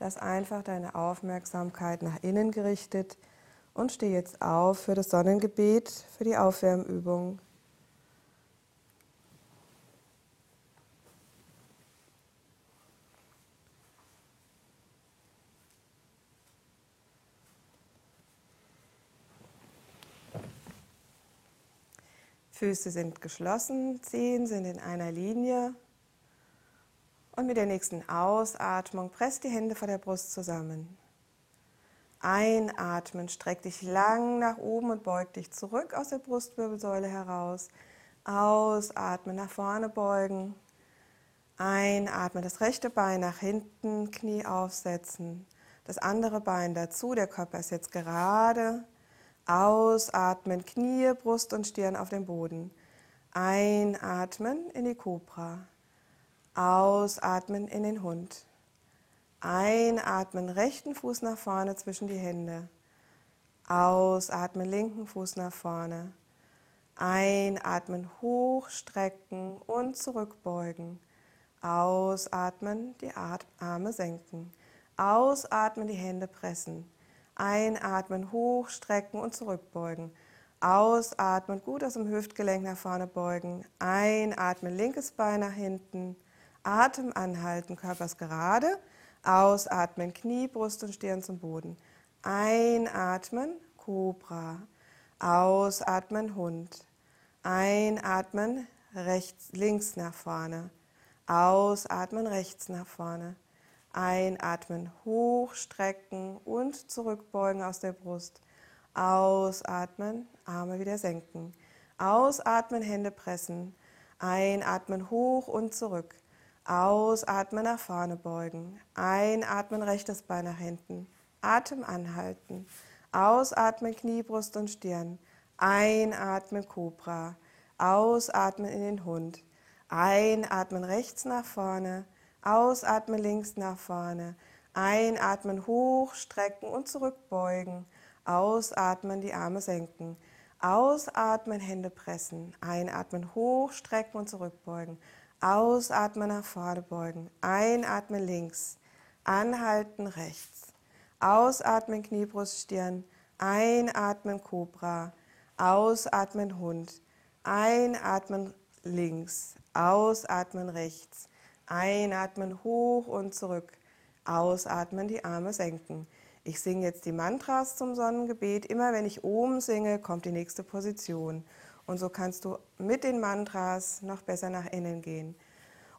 Lass einfach deine Aufmerksamkeit nach innen gerichtet und steh jetzt auf für das Sonnengebet, für die Aufwärmübung. Füße sind geschlossen, Zehen sind in einer Linie. Und mit der nächsten Ausatmung presst die Hände vor der Brust zusammen. Einatmen, streck dich lang nach oben und beug dich zurück aus der Brustwirbelsäule heraus. Ausatmen, nach vorne beugen. Einatmen, das rechte Bein nach hinten, Knie aufsetzen. Das andere Bein dazu, der Körper ist jetzt gerade. Ausatmen, Knie, Brust und Stirn auf dem Boden. Einatmen in die Kobra. Ausatmen in den Hund. Einatmen, rechten Fuß nach vorne zwischen die Hände. Ausatmen, linken Fuß nach vorne. Einatmen, hochstrecken und zurückbeugen. Ausatmen, die Arme senken. Ausatmen, die Hände pressen. Einatmen, hochstrecken und zurückbeugen. Ausatmen, gut aus dem Hüftgelenk nach vorne beugen. Einatmen, linkes Bein nach hinten. Atem anhalten, Körper ist gerade. Ausatmen, Knie, Brust und Stirn zum Boden. Einatmen, Cobra. Ausatmen, Hund. Einatmen, rechts, links nach vorne. Ausatmen, rechts nach vorne. Einatmen, hochstrecken und zurückbeugen aus der Brust. Ausatmen, Arme wieder senken. Ausatmen, Hände pressen. Einatmen, hoch und zurück. Ausatmen, nach vorne beugen. Einatmen, rechtes Bein nach hinten. Atem anhalten. Ausatmen, Knie, Brust und Stirn. Einatmen, Cobra. Ausatmen in den Hund. Einatmen, rechts nach vorne. Ausatmen links nach vorne. Einatmen hoch, strecken und zurückbeugen. Ausatmen, die Arme senken. Ausatmen, Hände pressen. Einatmen hoch, strecken und zurückbeugen. Ausatmen, nach vorne beugen. Einatmen links. Anhalten rechts. Ausatmen, Knie, Stirn. Einatmen, Cobra. Ausatmen, Hund. Einatmen links. Ausatmen rechts. Einatmen hoch und zurück. Ausatmen, die Arme senken. Ich singe jetzt die Mantras zum Sonnengebet. Immer wenn ich oben singe, kommt die nächste Position. Und so kannst du mit den Mantras noch besser nach innen gehen.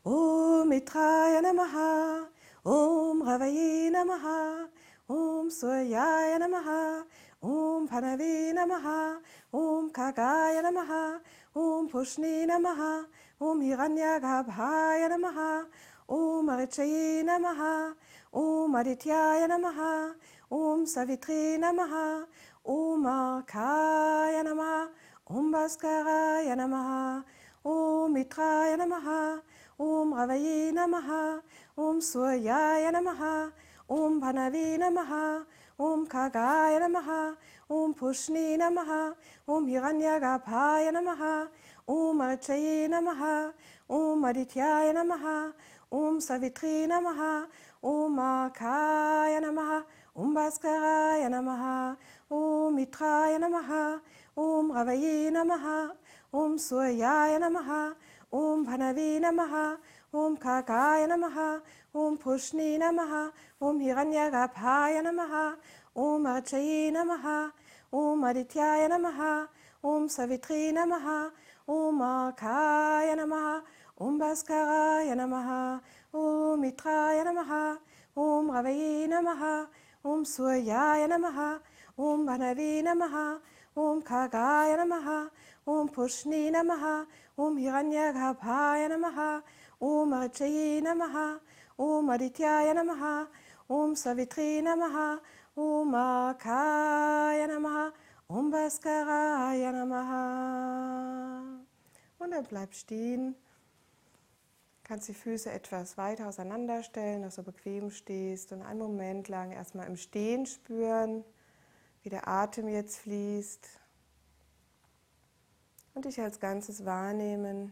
Om Mitraya Namaha, Om Ravaye Namaha, Om Suryaya Namaha, Om Panavi Namaha, Om Kagaya Namaha, Om Pushni Namaha, Om Hiranyagarbhaya Namaha, Om Arichaye Namaha, Om Adityaya Namaha, Om Savitri Namaha, Om Arkaya Namaha, Om Bhaskaraya Namaha, Om Mitraya Namaha, Om Ravaye Namaha, Om Suryaya Namaha, Om Panavi Namaha, Om Kagaya Namaha, Om Pushni Namaha, Om Hiranyagarbhaya Namaha, Om Archaye Namaha, Om Adityaya Namaha, Om Savitri Namaha, Om Akaya Namaha, Om Bhaskaraya Namaha, Om Mitraya Namaha, Om Ravaye Namaha, Om Suryaya Namaha, Om Panavi Namaha, Om Kagaya Namaha, Om Pushni Namaha, Om Hiranyagarbhaya Namaha, Om Archaye Namaha, Om Adityaya Namaha, Om Savitri Namaha, Om Akaya Namaha, Om Bhaskaraya Namaha, Om Mitraya Namaha, Om Ravaye Namaha, Om Suryaya Namaha, Om Bhanavi Namaha, Om Kagaya Namaha, Om Pushni Namaha, Om Hiranyagarbhaya Namaha, Om Archaye Namaha, Om Adityaya Namaha, Om Savitri Namaha, Om Akaya Namaha, Om Bhaskaraya Namaha. Und dann bleib stehen. Kannst die Füße etwas weiter auseinanderstellen, dass du bequem stehst und einen Moment lang erstmal im Stehen spüren, wie der Atem jetzt fließt. Und dich als Ganzes wahrnehmen.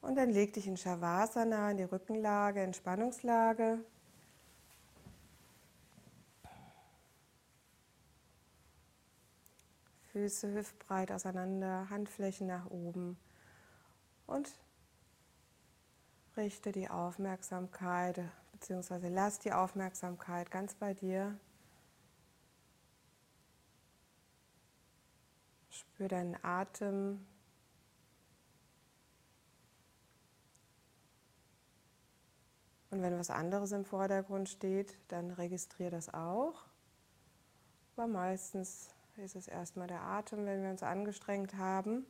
Und dann leg dich in Shavasana, in die Rückenlage, Entspannungslage. Füße hüftbreit auseinander, Handflächen nach oben und richte die Aufmerksamkeit bzw. lass die Aufmerksamkeit ganz bei dir. Spür deinen Atem. Und wenn was anderes im Vordergrund steht, dann registriere das auch. Aber meistens ist es erstmal der Atem, wenn wir uns angestrengt haben.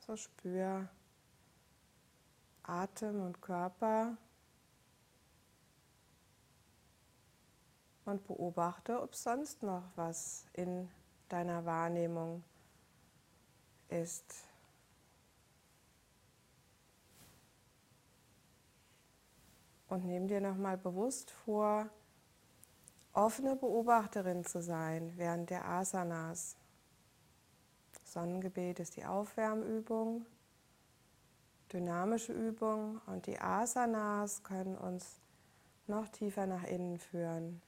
So spür Atem und Körper und beobachte, ob sonst noch was in deiner Wahrnehmung ist. Und nimm dir nochmal bewusst vor, offene Beobachterin zu sein während der Asanas. Sonnengebet ist die Aufwärmübung, dynamische Übung und die Asanas können uns noch tiefer nach innen führen.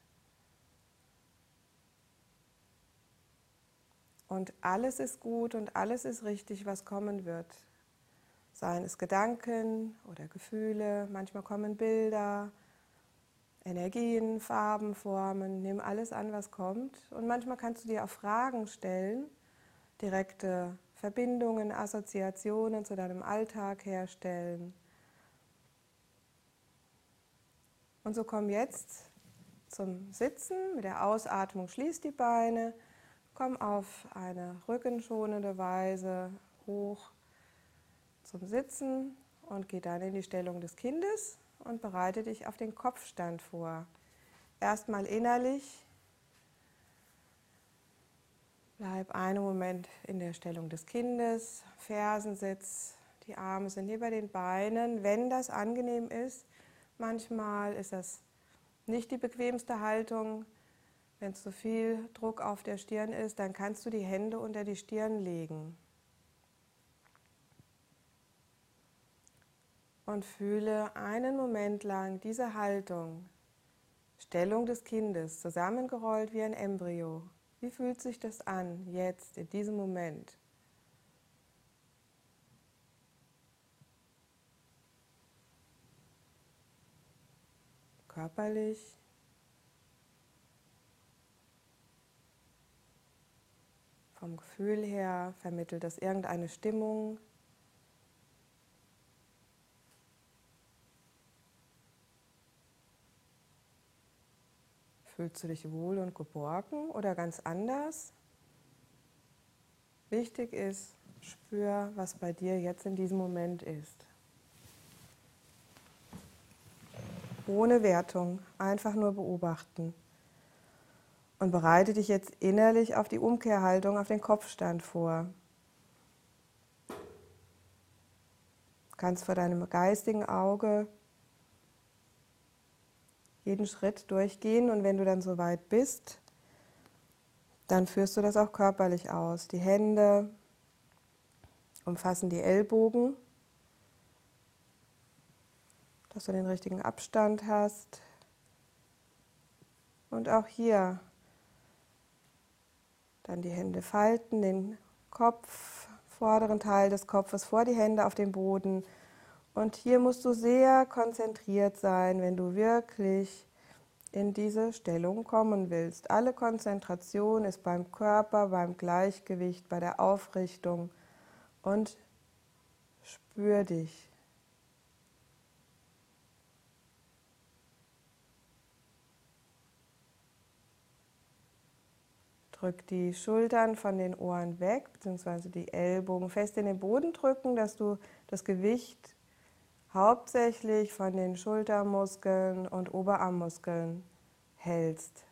Und alles ist gut und alles ist richtig, was kommen wird. Seien es Gedanken oder Gefühle, manchmal kommen Bilder, Energien, Farben, Formen, nimm alles an, was kommt. Und manchmal kannst du dir auch Fragen stellen, direkte Verbindungen, Assoziationen zu deinem Alltag herstellen. Und so komm jetzt zum Sitzen. Mit der Ausatmung schließ die Beine, komm auf eine rückenschonende Weise hoch zum Sitzen und geh dann in die Stellung des Kindes und bereite dich auf den Kopfstand vor. Erstmal innerlich. Bleib einen Moment in der Stellung des Kindes, Fersensitz, die Arme sind über den Beinen, wenn das angenehm ist. Manchmal ist das nicht die bequemste Haltung. Wenn zu viel Druck auf der Stirn ist, dann kannst du die Hände unter die Stirn legen. Und fühle einen Moment lang diese Haltung, Stellung des Kindes, zusammengerollt wie ein Embryo. Wie fühlt sich das an jetzt, in diesem Moment? Körperlich. Vom Gefühl her vermittelt das irgendeine Stimmung, Fühlst du dich wohl und geborgen oder ganz anders? Wichtig ist, spür, was bei dir jetzt in diesem Moment ist. Ohne Wertung, einfach nur beobachten. Und bereite dich jetzt innerlich auf die Umkehrhaltung, auf den Kopfstand vor. Du kannst vor deinem geistigen Auge jeden Schritt durchgehen und wenn du dann so weit bist, dann führst du das auch körperlich aus. Die Hände umfassen die Ellbogen, dass du den richtigen Abstand hast. Und auch hier dann die Hände falten, den Kopf, vorderen Teil des Kopfes vor die Hände auf den Boden und hier musst du sehr konzentriert sein, wenn du wirklich in diese Stellung kommen willst. Alle Konzentration ist beim Körper, beim Gleichgewicht, bei der Aufrichtung und spür dich. Drück die Schultern von den Ohren weg, beziehungsweise die Ellbogen fest in den Boden drücken, dass du das Gewicht hauptsächlich von den Schultermuskeln und Oberarmmuskeln hältst.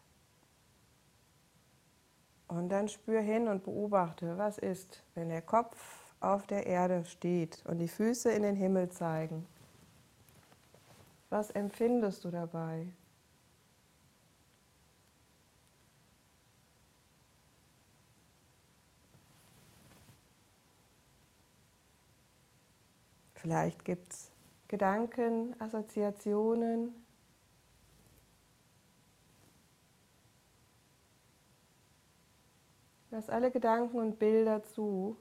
Und dann spür hin und beobachte, was ist, wenn der Kopf auf der Erde steht und die Füße in den Himmel zeigen. Was empfindest du dabei? Vielleicht gibt es Gedanken, Assoziationen. Lass alle Gedanken und Bilder zu.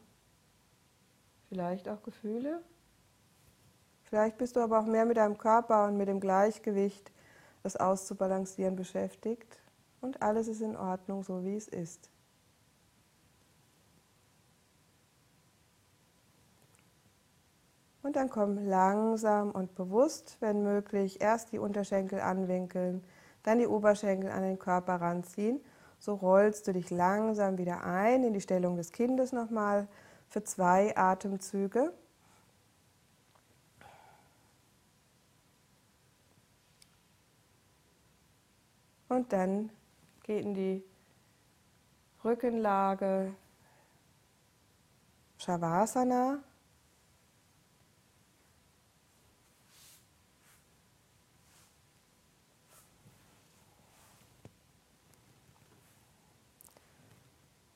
Vielleicht auch Gefühle. Vielleicht bist du aber auch mehr mit deinem Körper und mit dem Gleichgewicht, das auszubalancieren, beschäftigt. Und alles ist in Ordnung, so wie es ist. Und dann komm langsam und bewusst, wenn möglich, erst die Unterschenkel anwinkeln, dann die Oberschenkel an den Körper ranziehen. So rollst du dich langsam wieder ein in die Stellung des Kindes nochmal für zwei Atemzüge. Und dann geht in die Rückenlage Shavasana,